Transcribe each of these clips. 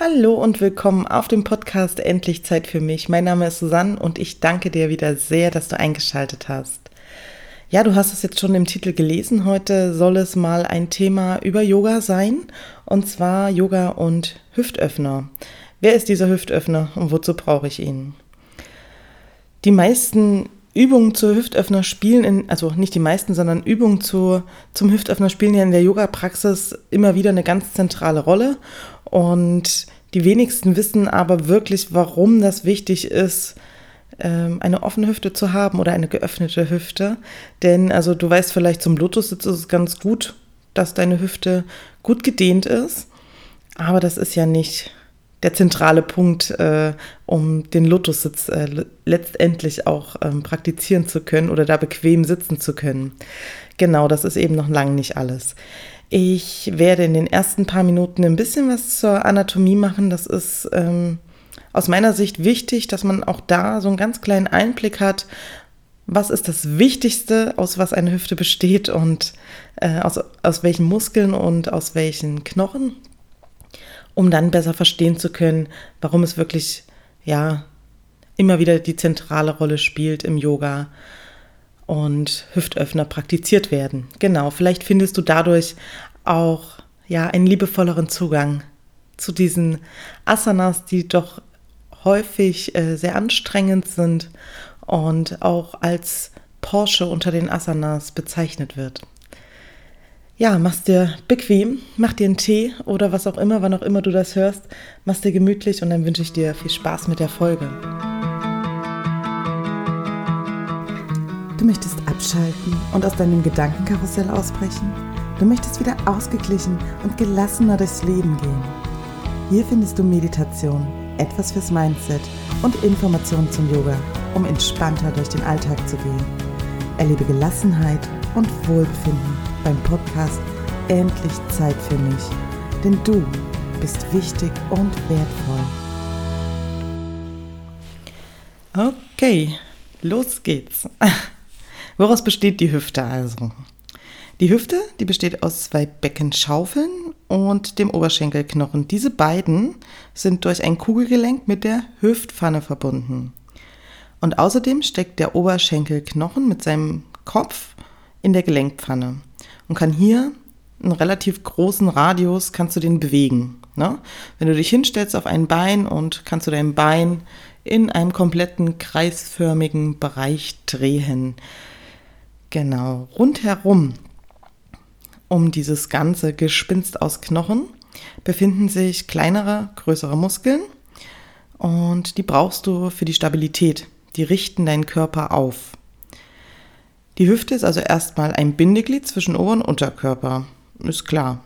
Hallo und willkommen auf dem Podcast Endlich Zeit für mich. Mein Name ist Susanne und ich danke dir wieder sehr, dass du eingeschaltet hast. Ja, du hast es jetzt schon im Titel gelesen. Heute soll es mal ein Thema über Yoga sein und zwar Yoga und Hüftöffner. Wer ist dieser Hüftöffner und wozu brauche ich ihn? Die meisten Übungen zur Hüftöffner spielen in, also nicht die meisten, sondern Übungen zu, zum Hüftöffner spielen ja in der Yoga-Praxis immer wieder eine ganz zentrale Rolle. Und die wenigsten wissen aber wirklich, warum das wichtig ist, ähm, eine offene Hüfte zu haben oder eine geöffnete Hüfte. Denn, also du weißt vielleicht, zum Lotussitz ist es ganz gut, dass deine Hüfte gut gedehnt ist. Aber das ist ja nicht der zentrale Punkt, äh, um den Lotussitz äh, letztendlich auch ähm, praktizieren zu können oder da bequem sitzen zu können. Genau, das ist eben noch lange nicht alles. Ich werde in den ersten paar Minuten ein bisschen was zur Anatomie machen. Das ist ähm, aus meiner Sicht wichtig, dass man auch da so einen ganz kleinen Einblick hat, was ist das Wichtigste, aus was eine Hüfte besteht und äh, aus, aus welchen Muskeln und aus welchen Knochen um dann besser verstehen zu können, warum es wirklich, ja, immer wieder die zentrale Rolle spielt im Yoga und Hüftöffner praktiziert werden. Genau, vielleicht findest du dadurch auch ja einen liebevolleren Zugang zu diesen Asanas, die doch häufig äh, sehr anstrengend sind und auch als Porsche unter den Asanas bezeichnet wird ja, machst dir bequem, mach dir einen Tee oder was auch immer, wann auch immer du das hörst, machst dir gemütlich und dann wünsche ich dir viel Spaß mit der Folge. Du möchtest abschalten und aus deinem Gedankenkarussell ausbrechen? Du möchtest wieder ausgeglichen und gelassener durchs Leben gehen? Hier findest du Meditation, etwas fürs Mindset und Informationen zum Yoga, um entspannter durch den Alltag zu gehen. Erlebe Gelassenheit und Wohlbefinden beim Podcast Endlich Zeit für mich. Denn du bist wichtig und wertvoll. Okay, los geht's. Woraus besteht die Hüfte also? Die Hüfte, die besteht aus zwei Beckenschaufeln und dem Oberschenkelknochen. Diese beiden sind durch ein Kugelgelenk mit der Hüftpfanne verbunden. Und außerdem steckt der Oberschenkelknochen mit seinem Kopf in der Gelenkpfanne und kann hier einen relativ großen Radius, kannst du den bewegen. Ne? Wenn du dich hinstellst auf ein Bein und kannst du dein Bein in einem kompletten kreisförmigen Bereich drehen. Genau, rundherum um dieses ganze Gespinst aus Knochen befinden sich kleinere, größere Muskeln und die brauchst du für die Stabilität. Die richten deinen Körper auf. Die Hüfte ist also erstmal ein Bindeglied zwischen Ober- und Unterkörper. Ist klar.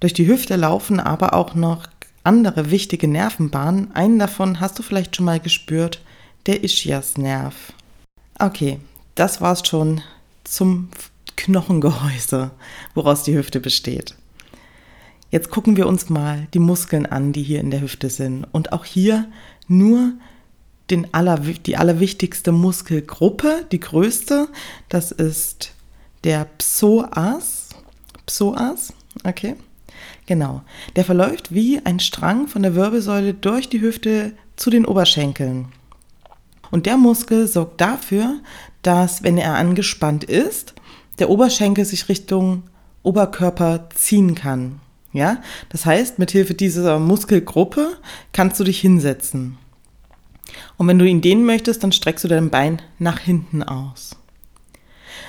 Durch die Hüfte laufen aber auch noch andere wichtige Nervenbahnen. Einen davon hast du vielleicht schon mal gespürt, der Ischiasnerv. Okay, das war's schon zum Knochengehäuse, woraus die Hüfte besteht. Jetzt gucken wir uns mal die Muskeln an, die hier in der Hüfte sind. Und auch hier nur den aller, die allerwichtigste Muskelgruppe, die größte. Das ist der Psoas. Psoas, okay. Genau. Der verläuft wie ein Strang von der Wirbelsäule durch die Hüfte zu den Oberschenkeln. Und der Muskel sorgt dafür, dass, wenn er angespannt ist, der Oberschenkel sich Richtung Oberkörper ziehen kann. Ja, das heißt, mit Hilfe dieser Muskelgruppe kannst du dich hinsetzen. Und wenn du ihn dehnen möchtest, dann streckst du dein Bein nach hinten aus.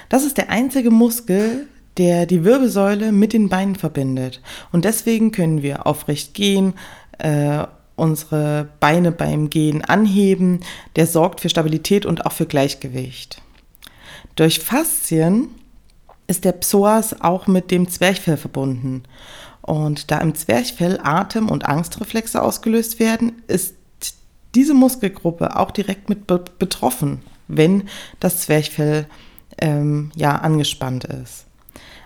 Das ist der einzige Muskel, der die Wirbelsäule mit den Beinen verbindet. Und deswegen können wir aufrecht gehen, äh, unsere Beine beim Gehen anheben. Der sorgt für Stabilität und auch für Gleichgewicht. Durch Faszien ist der Psoas auch mit dem Zwerchfell verbunden. Und da im Zwerchfell Atem- und Angstreflexe ausgelöst werden, ist diese Muskelgruppe auch direkt mit be betroffen, wenn das Zwerchfell ähm, ja angespannt ist.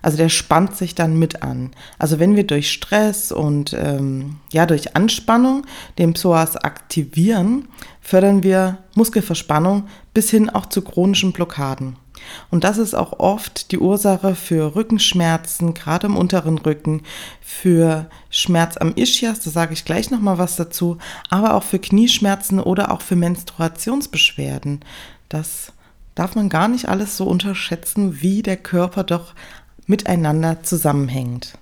Also der spannt sich dann mit an. Also wenn wir durch Stress und ähm, ja durch Anspannung den Psoas aktivieren, fördern wir Muskelverspannung bis hin auch zu chronischen Blockaden. Und das ist auch oft die Ursache für Rückenschmerzen, gerade im unteren Rücken, für Schmerz am Ischias, da sage ich gleich nochmal was dazu, aber auch für Knieschmerzen oder auch für Menstruationsbeschwerden. Das darf man gar nicht alles so unterschätzen, wie der Körper doch miteinander zusammenhängt.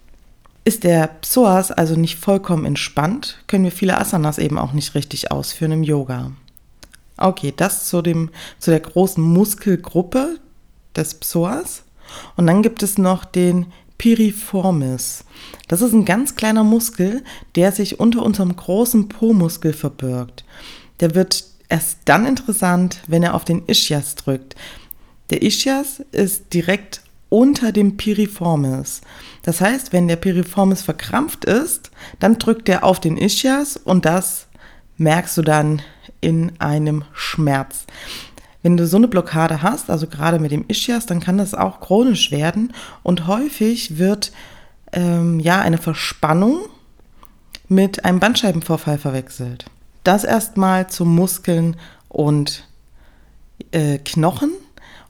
Ist der Psoas also nicht vollkommen entspannt, können wir viele Asanas eben auch nicht richtig ausführen im Yoga. Okay, das zu, dem, zu der großen Muskelgruppe des Psoas. Und dann gibt es noch den Piriformis. Das ist ein ganz kleiner Muskel, der sich unter unserem großen Po-Muskel verbirgt. Der wird erst dann interessant, wenn er auf den Ischias drückt. Der Ischias ist direkt unter dem Piriformis. Das heißt, wenn der Piriformis verkrampft ist, dann drückt er auf den Ischias und das merkst du dann in einem Schmerz. Wenn du so eine Blockade hast, also gerade mit dem Ischias, dann kann das auch chronisch werden und häufig wird ähm, ja eine Verspannung mit einem Bandscheibenvorfall verwechselt. Das erstmal zu Muskeln und äh, Knochen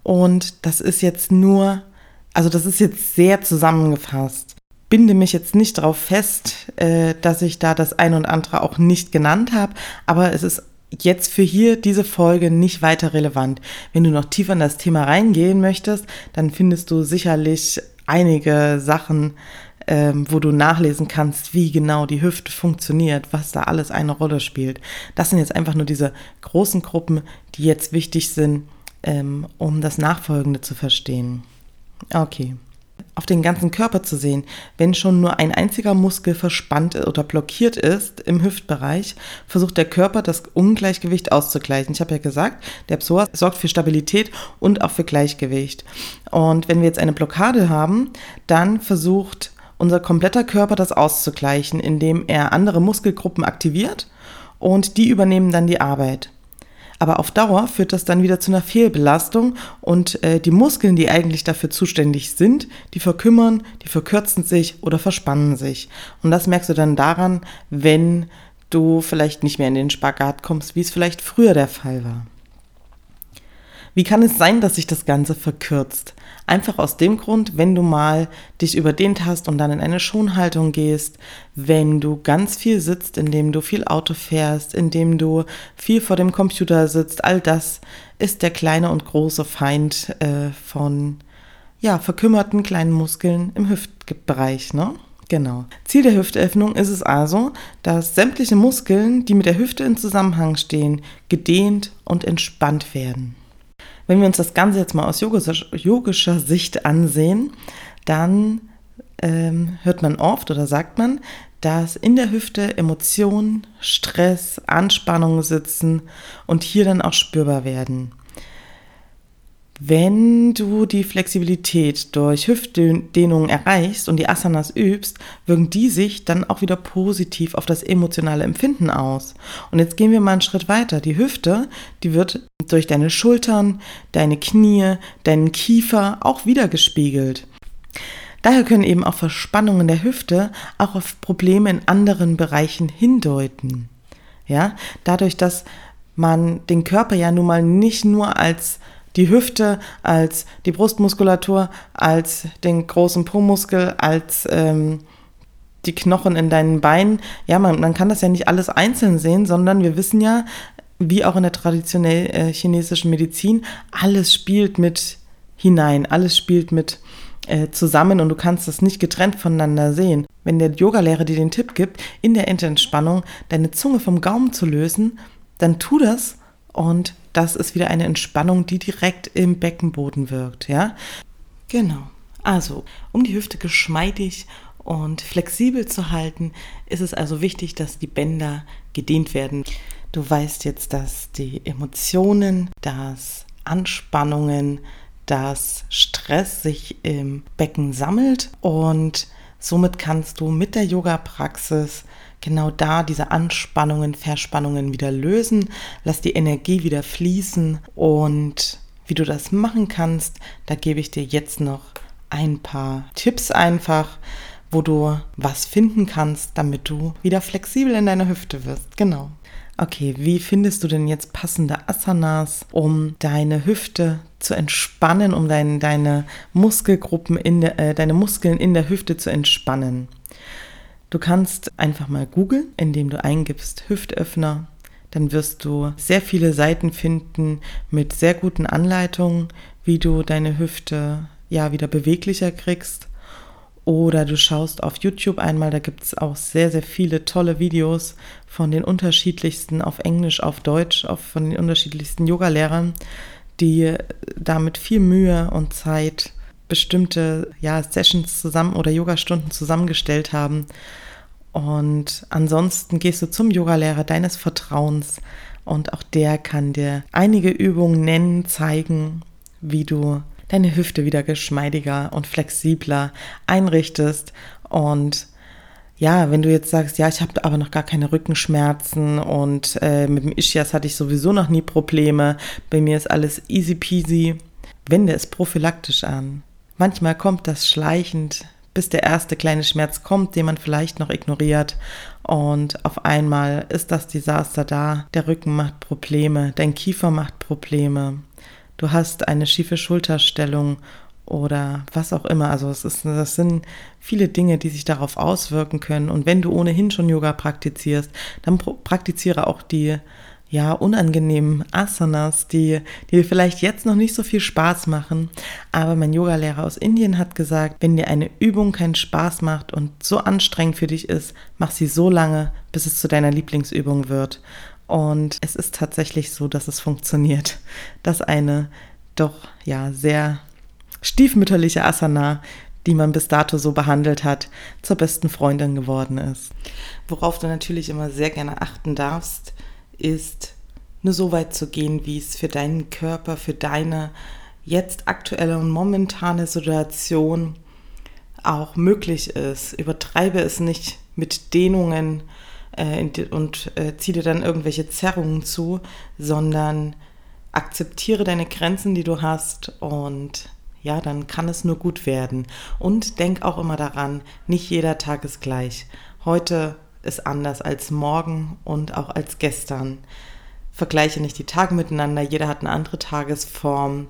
und das ist jetzt nur, also das ist jetzt sehr zusammengefasst. Binde mich jetzt nicht darauf fest, äh, dass ich da das ein und andere auch nicht genannt habe, aber es ist jetzt für hier diese Folge nicht weiter relevant. Wenn du noch tiefer in das Thema reingehen möchtest, dann findest du sicherlich einige Sachen, ähm, wo du nachlesen kannst, wie genau die Hüfte funktioniert, was da alles eine Rolle spielt. Das sind jetzt einfach nur diese großen Gruppen, die jetzt wichtig sind, ähm, um das Nachfolgende zu verstehen. Okay auf den ganzen Körper zu sehen. Wenn schon nur ein einziger Muskel verspannt oder blockiert ist im Hüftbereich, versucht der Körper das Ungleichgewicht auszugleichen. Ich habe ja gesagt, der Psoas sorgt für Stabilität und auch für Gleichgewicht. Und wenn wir jetzt eine Blockade haben, dann versucht unser kompletter Körper das auszugleichen, indem er andere Muskelgruppen aktiviert und die übernehmen dann die Arbeit. Aber auf Dauer führt das dann wieder zu einer Fehlbelastung und äh, die Muskeln, die eigentlich dafür zuständig sind, die verkümmern, die verkürzen sich oder verspannen sich. Und das merkst du dann daran, wenn du vielleicht nicht mehr in den Spagat kommst, wie es vielleicht früher der Fall war. Wie kann es sein, dass sich das Ganze verkürzt? Einfach aus dem Grund, wenn du mal dich überdehnt hast und dann in eine Schonhaltung gehst, wenn du ganz viel sitzt, indem du viel Auto fährst, indem du viel vor dem Computer sitzt, all das ist der kleine und große Feind äh, von ja, verkümmerten kleinen Muskeln im Hüftbereich, ne? Genau. Ziel der Hüftöffnung ist es also, dass sämtliche Muskeln, die mit der Hüfte in Zusammenhang stehen, gedehnt und entspannt werden. Wenn wir uns das Ganze jetzt mal aus yogischer, Sicht ansehen, dann ähm, hört man oft oder sagt man, dass in der Hüfte Emotionen, Stress, Anspannungen sitzen und hier dann auch spürbar werden. Wenn du die Flexibilität durch Hüftdehnungen erreichst und die Asanas übst, wirken die sich dann auch wieder positiv auf das emotionale Empfinden aus. Und jetzt gehen wir mal einen Schritt weiter. Die Hüfte, die wird durch deine Schultern, deine Knie, deinen Kiefer auch wieder gespiegelt. Daher können eben auch Verspannungen der Hüfte auch auf Probleme in anderen Bereichen hindeuten. Ja, dadurch, dass man den Körper ja nun mal nicht nur als die Hüfte, als die Brustmuskulatur, als den großen Po-Muskel, als ähm, die Knochen in deinen Beinen. Ja, man, man kann das ja nicht alles einzeln sehen, sondern wir wissen ja, wie auch in der traditionell äh, chinesischen Medizin, alles spielt mit hinein, alles spielt mit äh, zusammen und du kannst das nicht getrennt voneinander sehen. Wenn der Yogalehrer dir den Tipp gibt, in der Entspannung deine Zunge vom Gaumen zu lösen, dann tu das und das ist wieder eine Entspannung, die direkt im Beckenboden wirkt, ja? Genau. Also, um die Hüfte geschmeidig und flexibel zu halten, ist es also wichtig, dass die Bänder gedehnt werden. Du weißt jetzt, dass die Emotionen, dass Anspannungen, dass Stress sich im Becken sammelt und somit kannst du mit der Yoga-Praxis genau da diese Anspannungen, Verspannungen wieder lösen. Lass die Energie wieder fließen und wie du das machen kannst, da gebe ich dir jetzt noch ein paar Tipps einfach, wo du was finden kannst, damit du wieder flexibel in deiner Hüfte wirst. Genau. Okay, wie findest du denn jetzt passende Asanas, um deine Hüfte zu entspannen, um dein, deine Muskelgruppen in der, äh, deine Muskeln in der Hüfte zu entspannen? Du kannst einfach mal googeln, indem du eingibst Hüftöffner. Dann wirst du sehr viele Seiten finden mit sehr guten Anleitungen, wie du deine Hüfte ja wieder beweglicher kriegst. Oder du schaust auf YouTube einmal, da gibt es auch sehr, sehr viele tolle Videos von den unterschiedlichsten, auf Englisch, auf Deutsch, auf, von den unterschiedlichsten Yogalehrern, die da mit viel Mühe und Zeit bestimmte ja, Sessions zusammen oder Yogastunden zusammengestellt haben. Und ansonsten gehst du zum Yogalehrer deines Vertrauens und auch der kann dir einige Übungen nennen, zeigen, wie du deine Hüfte wieder geschmeidiger und flexibler einrichtest. Und ja, wenn du jetzt sagst, ja, ich habe aber noch gar keine Rückenschmerzen und äh, mit dem Ischias hatte ich sowieso noch nie Probleme, bei mir ist alles easy peasy, wende es prophylaktisch an. Manchmal kommt das schleichend, bis der erste kleine Schmerz kommt, den man vielleicht noch ignoriert. Und auf einmal ist das Desaster da. Der Rücken macht Probleme, dein Kiefer macht Probleme du hast eine schiefe Schulterstellung oder was auch immer. Also es ist, das sind viele Dinge, die sich darauf auswirken können. Und wenn du ohnehin schon Yoga praktizierst, dann praktiziere auch die ja, unangenehmen Asanas, die, die vielleicht jetzt noch nicht so viel Spaß machen. Aber mein Yogalehrer aus Indien hat gesagt, wenn dir eine Übung keinen Spaß macht und so anstrengend für dich ist, mach sie so lange, bis es zu deiner Lieblingsübung wird. Und es ist tatsächlich so, dass es funktioniert, dass eine doch ja sehr stiefmütterliche Asana, die man bis dato so behandelt hat, zur besten Freundin geworden ist. Worauf du natürlich immer sehr gerne achten darfst, ist nur so weit zu gehen, wie es für deinen Körper, für deine jetzt aktuelle und momentane Situation auch möglich ist. Übertreibe es nicht mit Dehnungen, äh, und äh, zieh dir dann irgendwelche Zerrungen zu, sondern akzeptiere deine Grenzen, die du hast und ja, dann kann es nur gut werden. Und denk auch immer daran, nicht jeder Tag ist gleich. Heute ist anders als morgen und auch als gestern. Vergleiche nicht die Tage miteinander, jeder hat eine andere Tagesform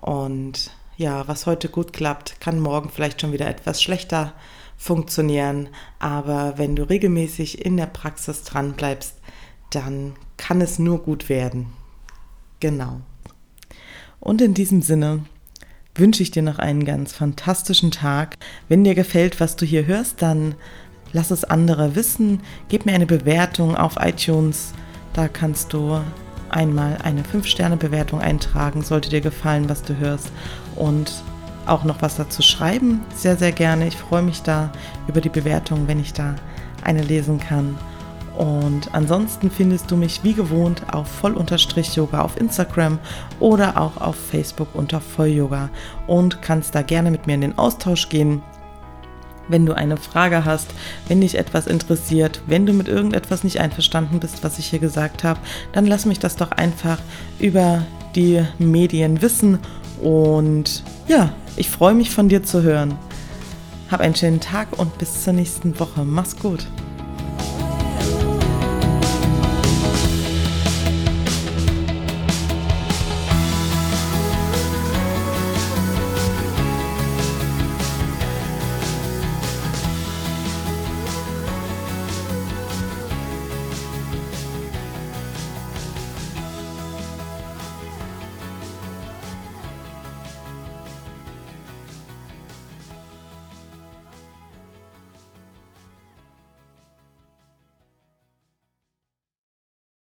und ja, was heute gut klappt, kann morgen vielleicht schon wieder etwas schlechter funktionieren. Aber wenn du regelmäßig in der Praxis dran bleibst, dann kann es nur gut werden. Genau. Und in diesem Sinne wünsche ich dir noch einen ganz fantastischen Tag. Wenn dir gefällt, was du hier hörst, dann lass es andere wissen. Gib mir eine Bewertung auf iTunes. Da kannst du einmal eine 5-Sterne-Bewertung eintragen, sollte dir gefallen, was du hörst. Und auch noch was dazu schreiben, sehr, sehr gerne. Ich freue mich da über die Bewertung, wenn ich da eine lesen kann. Und ansonsten findest du mich wie gewohnt auf voll-yoga auf Instagram oder auch auf Facebook unter Voll-Yoga und kannst da gerne mit mir in den Austausch gehen. Wenn du eine Frage hast, wenn dich etwas interessiert, wenn du mit irgendetwas nicht einverstanden bist, was ich hier gesagt habe, dann lass mich das doch einfach über die Medien wissen und ja, ich freue mich von dir zu hören. Hab einen schönen Tag und bis zur nächsten Woche. Mach's gut.